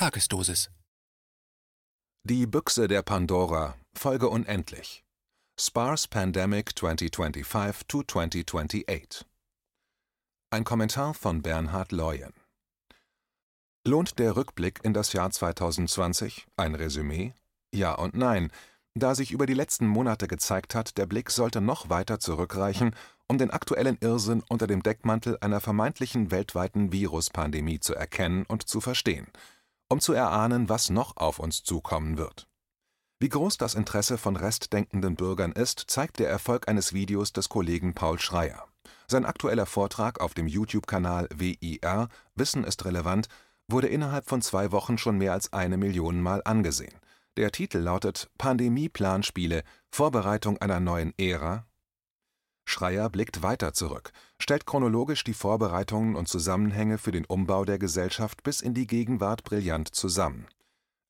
Tagesdosis. Die Büchse der Pandora, Folge unendlich. Sparse Pandemic 2025 to 2028. Ein Kommentar von Bernhard Leuen. Lohnt der Rückblick in das Jahr 2020 ein Resümee? Ja und nein, da sich über die letzten Monate gezeigt hat, der Blick sollte noch weiter zurückreichen, um den aktuellen Irrsinn unter dem Deckmantel einer vermeintlichen weltweiten Viruspandemie zu erkennen und zu verstehen – um zu erahnen, was noch auf uns zukommen wird. Wie groß das Interesse von restdenkenden Bürgern ist, zeigt der Erfolg eines Videos des Kollegen Paul Schreier. Sein aktueller Vortrag auf dem YouTube-Kanal WIR Wissen ist relevant wurde innerhalb von zwei Wochen schon mehr als eine Million Mal angesehen. Der Titel lautet Pandemie-Planspiele – Vorbereitung einer neuen Ära Schreier blickt weiter zurück, stellt chronologisch die Vorbereitungen und Zusammenhänge für den Umbau der Gesellschaft bis in die Gegenwart brillant zusammen.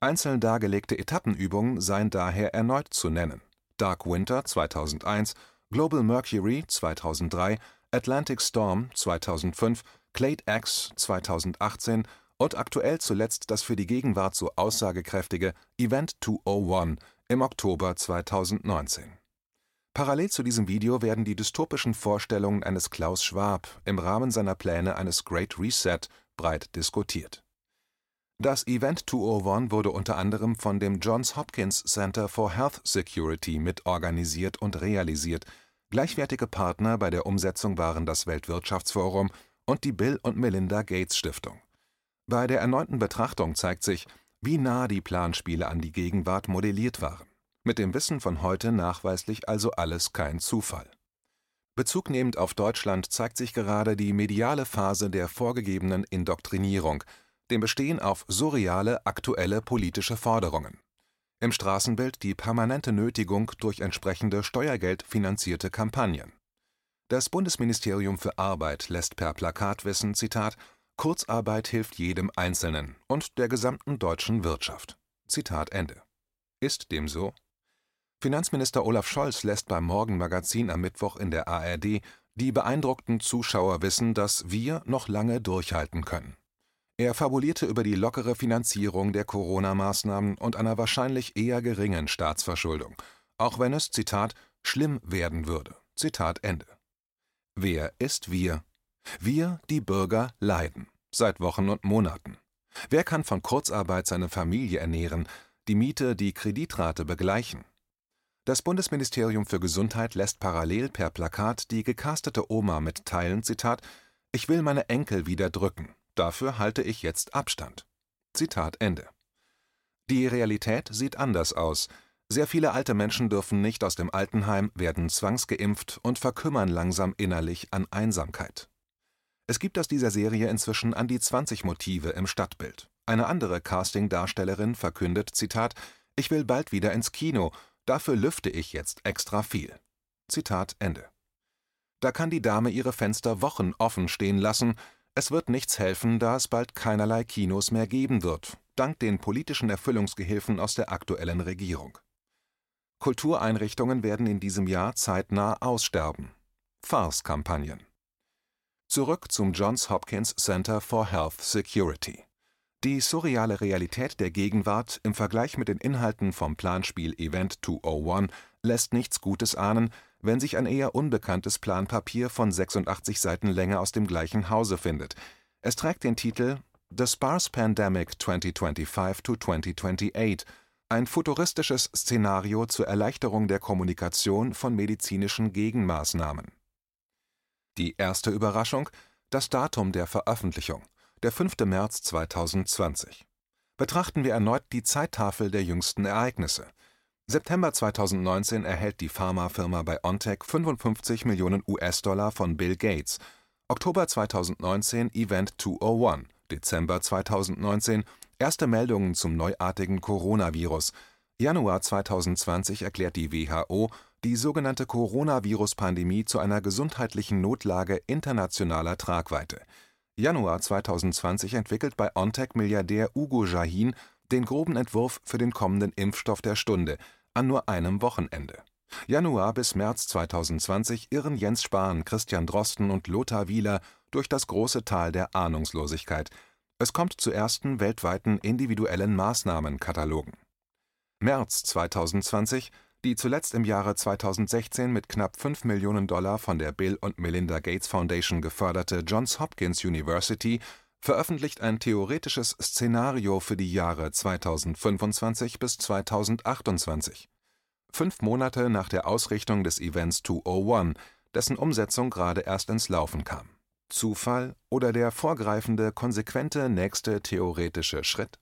Einzeln dargelegte Etappenübungen seien daher erneut zu nennen: Dark Winter 2001, Global Mercury 2003, Atlantic Storm 2005, Clade X 2018 und aktuell zuletzt das für die Gegenwart so aussagekräftige Event 201 im Oktober 2019 Parallel zu diesem Video werden die dystopischen Vorstellungen eines Klaus Schwab im Rahmen seiner Pläne eines Great Reset breit diskutiert. Das Event 201 wurde unter anderem von dem Johns Hopkins Center for Health Security mitorganisiert und realisiert, gleichwertige Partner bei der Umsetzung waren das Weltwirtschaftsforum und die Bill und Melinda Gates Stiftung. Bei der erneuten Betrachtung zeigt sich, wie nah die Planspiele an die Gegenwart modelliert waren mit dem Wissen von heute nachweislich also alles kein Zufall. Bezugnehmend auf Deutschland zeigt sich gerade die mediale Phase der vorgegebenen Indoktrinierung, dem Bestehen auf surreale aktuelle politische Forderungen. Im Straßenbild die permanente Nötigung durch entsprechende steuergeldfinanzierte Kampagnen. Das Bundesministerium für Arbeit lässt per Plakat wissen, Zitat, Kurzarbeit hilft jedem Einzelnen und der gesamten deutschen Wirtschaft. Zitat Ende. Ist dem so? Finanzminister Olaf Scholz lässt beim Morgenmagazin am Mittwoch in der ARD die beeindruckten Zuschauer wissen, dass wir noch lange durchhalten können. Er fabulierte über die lockere Finanzierung der Corona-Maßnahmen und einer wahrscheinlich eher geringen Staatsverschuldung, auch wenn es, Zitat, schlimm werden würde. Zitat Ende. Wer ist wir? Wir, die Bürger, leiden. Seit Wochen und Monaten. Wer kann von Kurzarbeit seine Familie ernähren, die Miete, die Kreditrate begleichen? Das Bundesministerium für Gesundheit lässt parallel per Plakat die gecastete Oma mitteilen, Zitat, ich will meine Enkel wieder drücken, dafür halte ich jetzt Abstand. Zitat Ende. Die Realität sieht anders aus. Sehr viele alte Menschen dürfen nicht aus dem Altenheim, werden zwangsgeimpft und verkümmern langsam innerlich an Einsamkeit. Es gibt aus dieser Serie inzwischen an die 20 Motive im Stadtbild. Eine andere Casting-Darstellerin verkündet, Zitat, ich will bald wieder ins Kino Dafür lüfte ich jetzt extra viel. Zitat Ende. Da kann die Dame ihre Fenster Wochen offen stehen lassen, es wird nichts helfen, da es bald keinerlei Kinos mehr geben wird, dank den politischen Erfüllungsgehilfen aus der aktuellen Regierung. Kultureinrichtungen werden in diesem Jahr zeitnah aussterben. Farce-Kampagnen. Zurück zum Johns Hopkins Center for Health Security. Die surreale Realität der Gegenwart im Vergleich mit den Inhalten vom Planspiel Event 201 lässt nichts Gutes ahnen, wenn sich ein eher unbekanntes Planpapier von 86 Seiten Länge aus dem gleichen Hause findet. Es trägt den Titel The Sparse Pandemic 2025 to 2028, ein futuristisches Szenario zur Erleichterung der Kommunikation von medizinischen Gegenmaßnahmen. Die erste Überraschung: das Datum der Veröffentlichung der 5. März 2020. Betrachten wir erneut die Zeittafel der jüngsten Ereignisse. September 2019 erhält die Pharmafirma BioNTech 55 Millionen US-Dollar von Bill Gates. Oktober 2019 Event 201. Dezember 2019 erste Meldungen zum neuartigen Coronavirus. Januar 2020 erklärt die WHO die sogenannte Coronavirus-Pandemie zu einer gesundheitlichen Notlage internationaler Tragweite. Januar 2020 entwickelt bei BioNTech-Milliardär Ugo Sahin den groben Entwurf für den kommenden Impfstoff der Stunde an nur einem Wochenende. Januar bis März 2020 irren Jens Spahn, Christian Drosten und Lothar Wieler durch das große Tal der Ahnungslosigkeit. Es kommt zu ersten weltweiten individuellen Maßnahmenkatalogen. März 2020 die zuletzt im Jahre 2016 mit knapp 5 Millionen Dollar von der Bill und Melinda Gates Foundation geförderte Johns Hopkins University veröffentlicht ein theoretisches Szenario für die Jahre 2025 bis 2028, fünf Monate nach der Ausrichtung des Events 201, dessen Umsetzung gerade erst ins Laufen kam. Zufall oder der vorgreifende, konsequente nächste theoretische Schritt?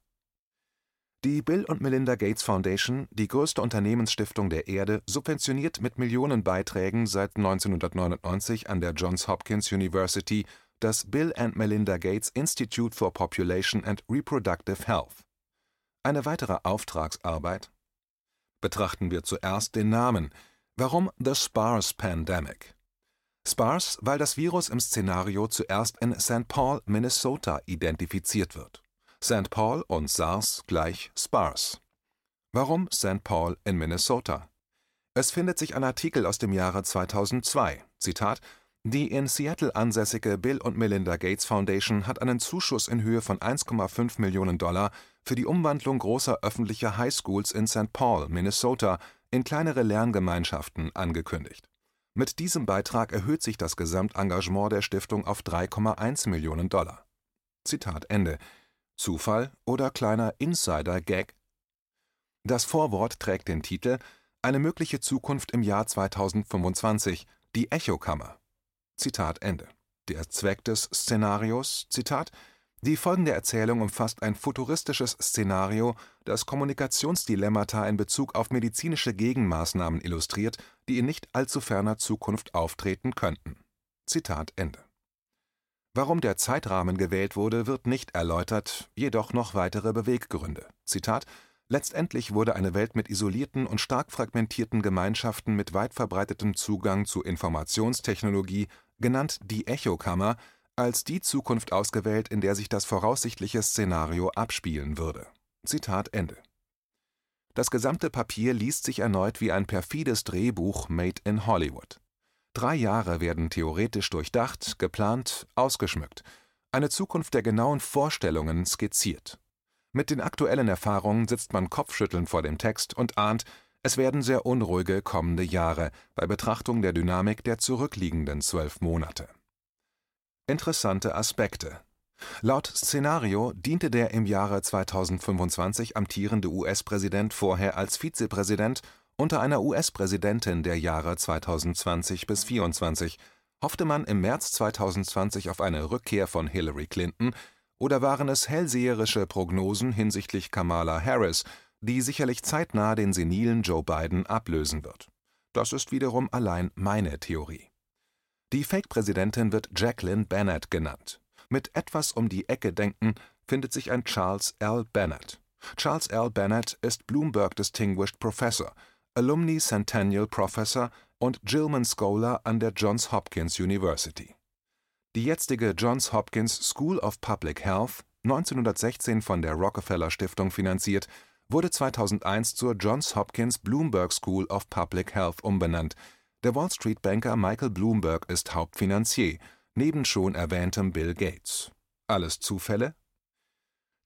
Die Bill und Melinda Gates Foundation, die größte Unternehmensstiftung der Erde, subventioniert mit Millionenbeiträgen seit 1999 an der Johns Hopkins University das Bill and Melinda Gates Institute for Population and Reproductive Health. Eine weitere Auftragsarbeit? Betrachten wir zuerst den Namen. Warum The Sparse Pandemic? Sparse, weil das Virus im Szenario zuerst in St. Paul, Minnesota identifiziert wird. St. Paul und SARS gleich Sparse. Warum St. Paul in Minnesota? Es findet sich ein Artikel aus dem Jahre 2002. Zitat: Die in Seattle ansässige Bill und Melinda Gates Foundation hat einen Zuschuss in Höhe von 1,5 Millionen Dollar für die Umwandlung großer öffentlicher Highschools in St. Paul, Minnesota, in kleinere Lerngemeinschaften angekündigt. Mit diesem Beitrag erhöht sich das Gesamtengagement der Stiftung auf 3,1 Millionen Dollar. Zitat Ende. Zufall oder kleiner Insider-Gag? Das Vorwort trägt den Titel Eine mögliche Zukunft im Jahr 2025, die Echokammer. Zitat Ende. Der Zweck des Szenarios, Zitat, die folgende Erzählung umfasst ein futuristisches Szenario, das Kommunikationsdilemmata in Bezug auf medizinische Gegenmaßnahmen illustriert, die in nicht allzu ferner Zukunft auftreten könnten. Zitat Ende Warum der Zeitrahmen gewählt wurde, wird nicht erläutert, jedoch noch weitere Beweggründe. Zitat: Letztendlich wurde eine Welt mit isolierten und stark fragmentierten Gemeinschaften mit weit verbreitetem Zugang zu Informationstechnologie, genannt die Echokammer, als die Zukunft ausgewählt, in der sich das voraussichtliche Szenario abspielen würde. Zitat Ende. Das gesamte Papier liest sich erneut wie ein perfides Drehbuch made in Hollywood. Drei Jahre werden theoretisch durchdacht, geplant, ausgeschmückt, eine Zukunft der genauen Vorstellungen skizziert. Mit den aktuellen Erfahrungen sitzt man kopfschüttelnd vor dem Text und ahnt, es werden sehr unruhige kommende Jahre bei Betrachtung der Dynamik der zurückliegenden zwölf Monate. Interessante Aspekte Laut Szenario diente der im Jahre 2025 amtierende US-Präsident vorher als Vizepräsident unter einer US-Präsidentin der Jahre 2020 bis 2024 hoffte man im März 2020 auf eine Rückkehr von Hillary Clinton oder waren es hellseherische Prognosen hinsichtlich Kamala Harris, die sicherlich zeitnah den senilen Joe Biden ablösen wird? Das ist wiederum allein meine Theorie. Die Fake-Präsidentin wird Jacqueline Bennett genannt. Mit etwas um die Ecke denken findet sich ein Charles L. Bennett. Charles L. Bennett ist Bloomberg Distinguished Professor Alumni Centennial Professor und Gilman Scholar an der Johns Hopkins University. Die jetzige Johns Hopkins School of Public Health, 1916 von der Rockefeller Stiftung finanziert, wurde 2001 zur Johns Hopkins Bloomberg School of Public Health umbenannt. Der Wall Street Banker Michael Bloomberg ist Hauptfinanzier, neben schon erwähntem Bill Gates. Alles Zufälle?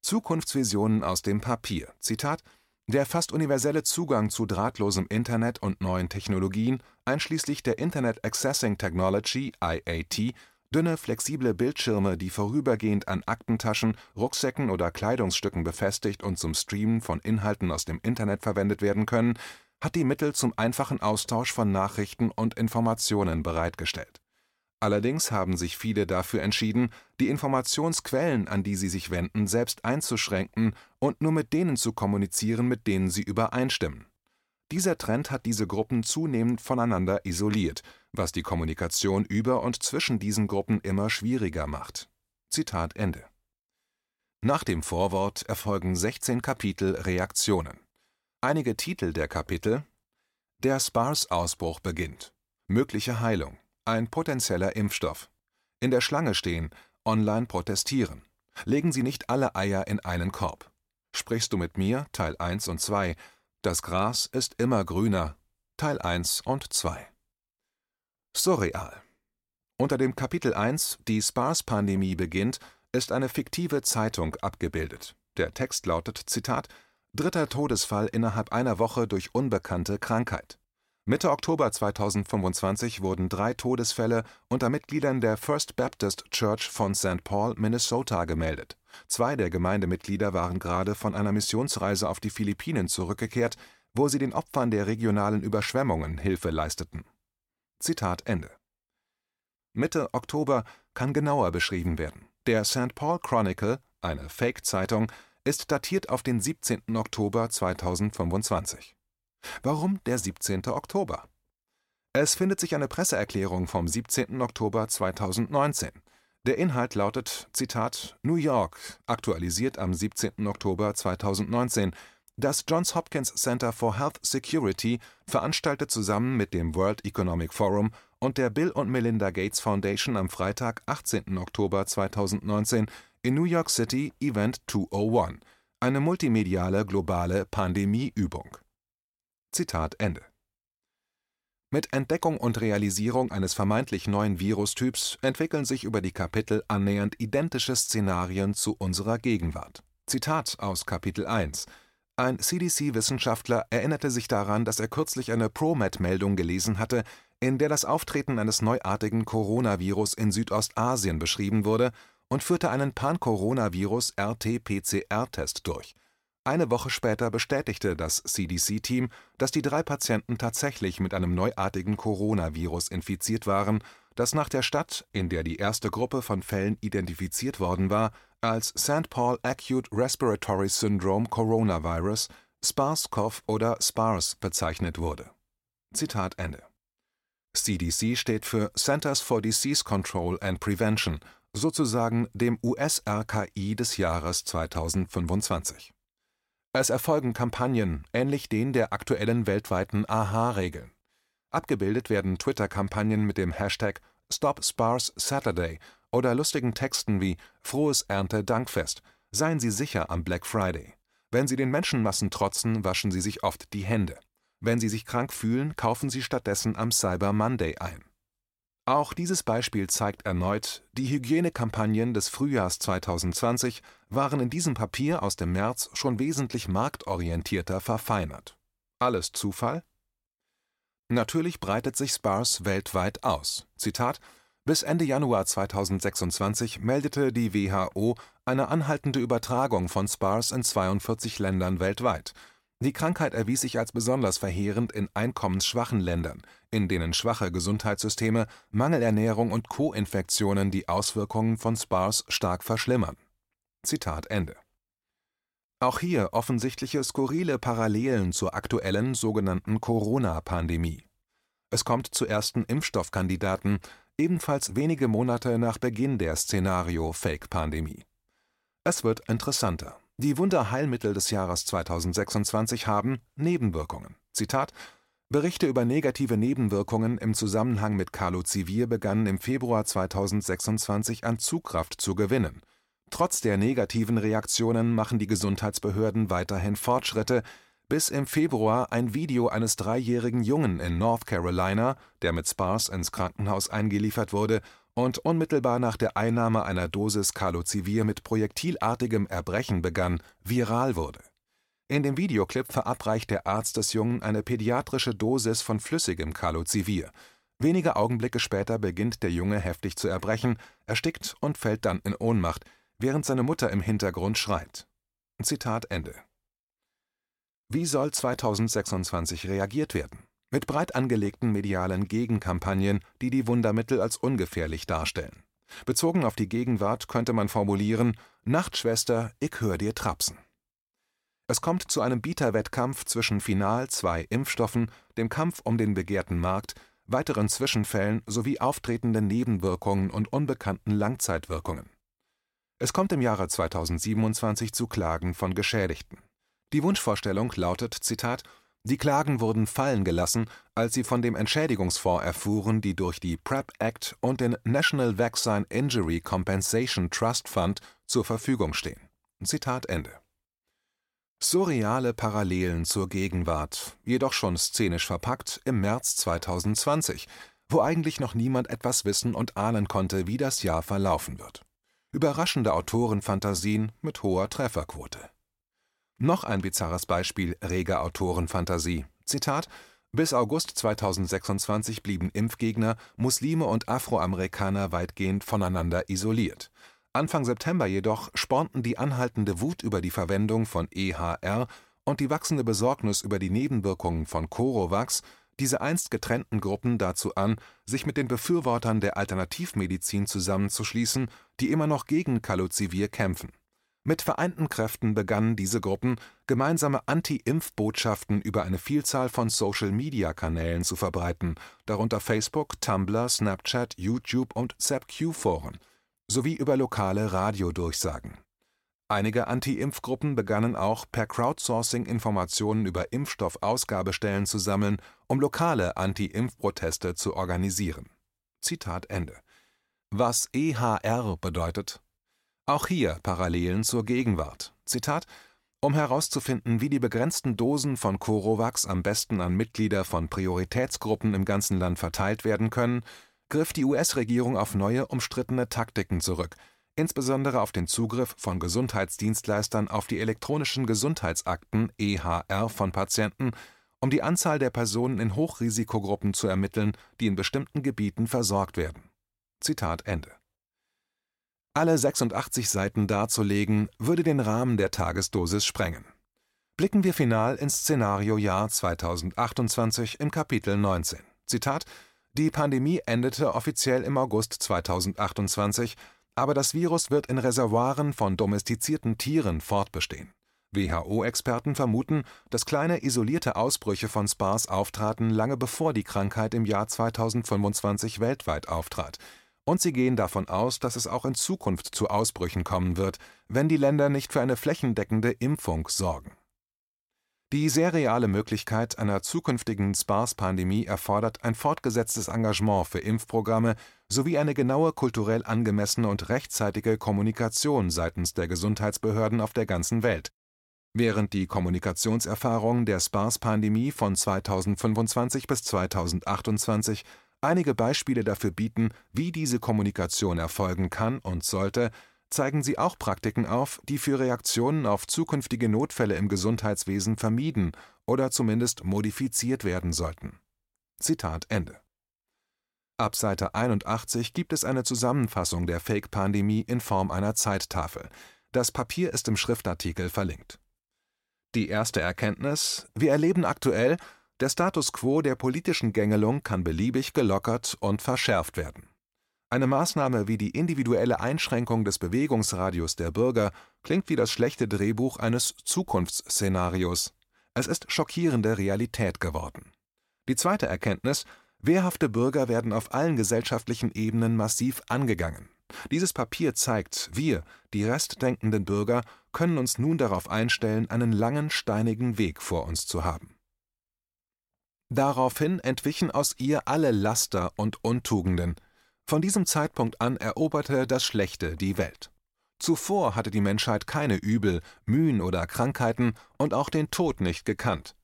Zukunftsvisionen aus dem Papier. Zitat der fast universelle Zugang zu drahtlosem Internet und neuen Technologien, einschließlich der Internet Accessing Technology (IAT), dünne, flexible Bildschirme, die vorübergehend an Aktentaschen, Rucksäcken oder Kleidungsstücken befestigt und zum Streamen von Inhalten aus dem Internet verwendet werden können, hat die Mittel zum einfachen Austausch von Nachrichten und Informationen bereitgestellt Allerdings haben sich viele dafür entschieden, die Informationsquellen, an die sie sich wenden, selbst einzuschränken und nur mit denen zu kommunizieren, mit denen sie übereinstimmen. Dieser Trend hat diese Gruppen zunehmend voneinander isoliert, was die Kommunikation über und zwischen diesen Gruppen immer schwieriger macht. Zitat Ende. Nach dem Vorwort erfolgen 16 Kapitel Reaktionen. Einige Titel der Kapitel Der Spars-Ausbruch beginnt. Mögliche Heilung. Ein potenzieller Impfstoff. In der Schlange stehen, online protestieren. Legen Sie nicht alle Eier in einen Korb. Sprichst du mit mir? Teil 1 und 2. Das Gras ist immer grüner. Teil 1 und 2. Surreal. Unter dem Kapitel 1 Die SPARS-Pandemie beginnt ist eine fiktive Zeitung abgebildet. Der Text lautet: Zitat Dritter Todesfall innerhalb einer Woche durch unbekannte Krankheit. Mitte Oktober 2025 wurden drei Todesfälle unter Mitgliedern der First Baptist Church von St. Paul, Minnesota gemeldet. Zwei der Gemeindemitglieder waren gerade von einer Missionsreise auf die Philippinen zurückgekehrt, wo sie den Opfern der regionalen Überschwemmungen Hilfe leisteten. Zitat Ende. Mitte Oktober kann genauer beschrieben werden. Der St. Paul Chronicle, eine Fake-Zeitung, ist datiert auf den 17. Oktober 2025. Warum der 17. Oktober? Es findet sich eine Presseerklärung vom 17. Oktober 2019. Der Inhalt lautet: Zitat, New York, aktualisiert am 17. Oktober 2019. Das Johns Hopkins Center for Health Security veranstaltet zusammen mit dem World Economic Forum und der Bill und Melinda Gates Foundation am Freitag, 18. Oktober 2019 in New York City Event 201, eine multimediale globale Pandemieübung. Zitat Ende. Mit Entdeckung und Realisierung eines vermeintlich neuen Virustyps entwickeln sich über die Kapitel annähernd identische Szenarien zu unserer Gegenwart. Zitat aus Kapitel 1 ein CDC-Wissenschaftler erinnerte sich daran, dass er kürzlich eine ProMed-Meldung gelesen hatte, in der das Auftreten eines neuartigen Coronavirus in Südostasien beschrieben wurde und führte einen Pan-Coronavirus-RT-PCR-Test durch. Eine Woche später bestätigte das CDC-Team, dass die drei Patienten tatsächlich mit einem neuartigen Coronavirus infiziert waren, das nach der Stadt, in der die erste Gruppe von Fällen identifiziert worden war, als St. Paul Acute Respiratory Syndrome Coronavirus, SPARS-CoV oder SPARS bezeichnet wurde. Zitat Ende. CDC steht für Centers for Disease Control and Prevention, sozusagen dem US-RKI des Jahres 2025. Es erfolgen Kampagnen, ähnlich denen der aktuellen weltweiten AHA-Regeln. Abgebildet werden Twitter-Kampagnen mit dem Hashtag StopSparsSaturday oder lustigen Texten wie Frohes Ernte-Dankfest, seien Sie sicher am Black Friday. Wenn Sie den Menschenmassen trotzen, waschen Sie sich oft die Hände. Wenn Sie sich krank fühlen, kaufen Sie stattdessen am Cyber Monday ein. Auch dieses Beispiel zeigt erneut, die Hygienekampagnen des Frühjahrs 2020 waren in diesem Papier aus dem März schon wesentlich marktorientierter verfeinert. Alles Zufall? Natürlich breitet sich SPARS weltweit aus. Zitat bis Ende Januar 2026 meldete die WHO eine anhaltende Übertragung von SPARS in 42 Ländern weltweit. Die Krankheit erwies sich als besonders verheerend in einkommensschwachen Ländern, in denen schwache Gesundheitssysteme, Mangelernährung und Co-Infektionen die Auswirkungen von SPARS stark verschlimmern. Zitat Ende. Auch hier offensichtliche skurrile Parallelen zur aktuellen sogenannten Corona-Pandemie. Es kommt zu ersten Impfstoffkandidaten, ebenfalls wenige Monate nach Beginn der Szenario-Fake-Pandemie. Es wird interessanter. Die Wunderheilmittel des Jahres 2026 haben Nebenwirkungen. Zitat Berichte über negative Nebenwirkungen im Zusammenhang mit Calozivir begannen im Februar 2026 an Zugkraft zu gewinnen. Trotz der negativen Reaktionen machen die Gesundheitsbehörden weiterhin Fortschritte, bis im Februar ein Video eines dreijährigen Jungen in North Carolina, der mit SPARS ins Krankenhaus eingeliefert wurde und unmittelbar nach der Einnahme einer Dosis Calozivir mit projektilartigem Erbrechen begann, viral wurde. In dem Videoclip verabreicht der Arzt des Jungen eine pädiatrische Dosis von flüssigem Calozivir. Wenige Augenblicke später beginnt der Junge heftig zu erbrechen, erstickt und fällt dann in Ohnmacht, während seine Mutter im Hintergrund schreit. Zitat Ende wie soll 2026 reagiert werden? Mit breit angelegten medialen Gegenkampagnen, die die Wundermittel als ungefährlich darstellen. Bezogen auf die Gegenwart könnte man formulieren: Nachtschwester, ich hör dir trapsen. Es kommt zu einem Bieterwettkampf zwischen final zwei Impfstoffen, dem Kampf um den begehrten Markt, weiteren Zwischenfällen sowie auftretenden Nebenwirkungen und unbekannten Langzeitwirkungen. Es kommt im Jahre 2027 zu Klagen von Geschädigten. Die Wunschvorstellung lautet: Zitat, Die Klagen wurden fallen gelassen, als sie von dem Entschädigungsfonds erfuhren, die durch die PrEP Act und den National Vaccine Injury Compensation Trust Fund zur Verfügung stehen. Zitat Ende. Surreale Parallelen zur Gegenwart, jedoch schon szenisch verpackt im März 2020, wo eigentlich noch niemand etwas wissen und ahnen konnte, wie das Jahr verlaufen wird. Überraschende Autorenfantasien mit hoher Trefferquote. Noch ein bizarres Beispiel reger Autorenfantasie. Zitat bis August 2026 blieben Impfgegner, Muslime und Afroamerikaner weitgehend voneinander isoliert. Anfang September jedoch spornten die anhaltende Wut über die Verwendung von EHR und die wachsende Besorgnis über die Nebenwirkungen von Corovax diese einst getrennten Gruppen dazu an, sich mit den Befürwortern der Alternativmedizin zusammenzuschließen, die immer noch gegen Kalozivir kämpfen mit vereinten Kräften begannen diese Gruppen, gemeinsame Anti-Impf-Botschaften über eine Vielzahl von Social-Media-Kanälen zu verbreiten, darunter Facebook, Tumblr, Snapchat, YouTube und ZapQ-Foren, sowie über lokale Radiodurchsagen. Einige Anti-Impf-Gruppen begannen auch per Crowdsourcing Informationen über Impfstoffausgabestellen zu sammeln, um lokale Anti-Impf-Proteste zu organisieren. Zitat Ende. Was EHR bedeutet, auch hier Parallelen zur Gegenwart. Zitat: Um herauszufinden, wie die begrenzten Dosen von Corovax am besten an Mitglieder von Prioritätsgruppen im ganzen Land verteilt werden können, griff die US-Regierung auf neue umstrittene Taktiken zurück, insbesondere auf den Zugriff von Gesundheitsdienstleistern auf die elektronischen Gesundheitsakten (EHR) von Patienten, um die Anzahl der Personen in Hochrisikogruppen zu ermitteln, die in bestimmten Gebieten versorgt werden. Zitat Ende alle 86 Seiten darzulegen, würde den Rahmen der Tagesdosis sprengen. Blicken wir final ins Szenario-Jahr 2028 im Kapitel 19. Zitat: Die Pandemie endete offiziell im August 2028, aber das Virus wird in Reservoiren von domestizierten Tieren fortbestehen. WHO-Experten vermuten, dass kleine isolierte Ausbrüche von SPARS auftraten, lange bevor die Krankheit im Jahr 2025 weltweit auftrat und sie gehen davon aus, dass es auch in Zukunft zu Ausbrüchen kommen wird, wenn die Länder nicht für eine flächendeckende Impfung sorgen. Die sehr reale Möglichkeit einer zukünftigen SPARS-Pandemie erfordert ein fortgesetztes Engagement für Impfprogramme sowie eine genaue kulturell angemessene und rechtzeitige Kommunikation seitens der Gesundheitsbehörden auf der ganzen Welt. Während die Kommunikationserfahrung der SPARS-Pandemie von 2025 bis 2028 einige Beispiele dafür bieten, wie diese Kommunikation erfolgen kann und sollte, zeigen sie auch Praktiken auf, die für Reaktionen auf zukünftige Notfälle im Gesundheitswesen vermieden oder zumindest modifiziert werden sollten. Zitat Ende. Ab Seite 81 gibt es eine Zusammenfassung der Fake-Pandemie in Form einer Zeittafel. Das Papier ist im Schriftartikel verlinkt. Die erste Erkenntnis: Wir erleben aktuell, der Status quo der politischen Gängelung kann beliebig gelockert und verschärft werden. Eine Maßnahme wie die individuelle Einschränkung des Bewegungsradius der Bürger klingt wie das schlechte Drehbuch eines Zukunftsszenarios. Es ist schockierende Realität geworden. Die zweite Erkenntnis Wehrhafte Bürger werden auf allen gesellschaftlichen Ebenen massiv angegangen. Dieses Papier zeigt, wir, die restdenkenden Bürger, können uns nun darauf einstellen, einen langen, steinigen Weg vor uns zu haben. Daraufhin entwichen aus ihr alle Laster und Untugenden. Von diesem Zeitpunkt an eroberte das Schlechte die Welt. Zuvor hatte die Menschheit keine Übel, Mühen oder Krankheiten und auch den Tod nicht gekannt.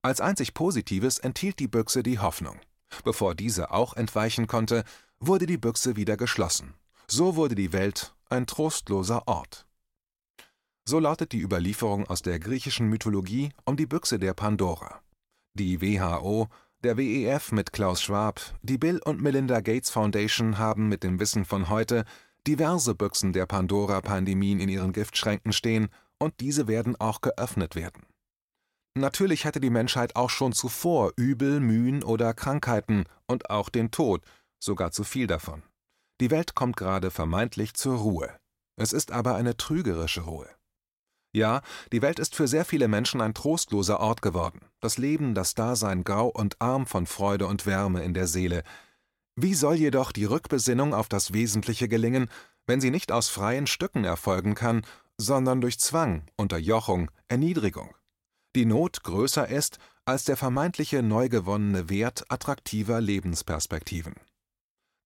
Als einzig Positives enthielt die Büchse die Hoffnung. Bevor diese auch entweichen konnte, wurde die Büchse wieder geschlossen. So wurde die Welt ein trostloser Ort. So lautet die Überlieferung aus der griechischen Mythologie um die Büchse der Pandora. Die WHO, der WEF mit Klaus Schwab, die Bill und Melinda Gates Foundation haben mit dem Wissen von heute diverse Büchsen der Pandora-Pandemien in ihren Giftschränken stehen und diese werden auch geöffnet werden. Natürlich hatte die Menschheit auch schon zuvor Übel, Mühen oder Krankheiten und auch den Tod, sogar zu viel davon. Die Welt kommt gerade vermeintlich zur Ruhe. Es ist aber eine trügerische Ruhe. Ja, die Welt ist für sehr viele Menschen ein trostloser Ort geworden, das Leben, das Dasein grau und arm von Freude und Wärme in der Seele. Wie soll jedoch die Rückbesinnung auf das Wesentliche gelingen, wenn sie nicht aus freien Stücken erfolgen kann, sondern durch Zwang, Unterjochung, Erniedrigung? Die Not größer ist als der vermeintliche neu gewonnene Wert attraktiver Lebensperspektiven.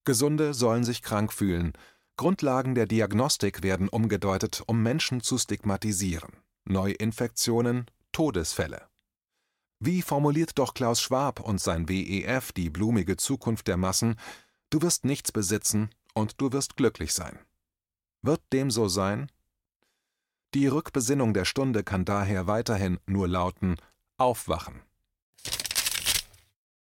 Gesunde sollen sich krank fühlen, Grundlagen der Diagnostik werden umgedeutet, um Menschen zu stigmatisieren. Neuinfektionen, Todesfälle. Wie formuliert doch Klaus Schwab und sein WEF die blumige Zukunft der Massen: Du wirst nichts besitzen und du wirst glücklich sein. Wird dem so sein? Die Rückbesinnung der Stunde kann daher weiterhin nur lauten Aufwachen.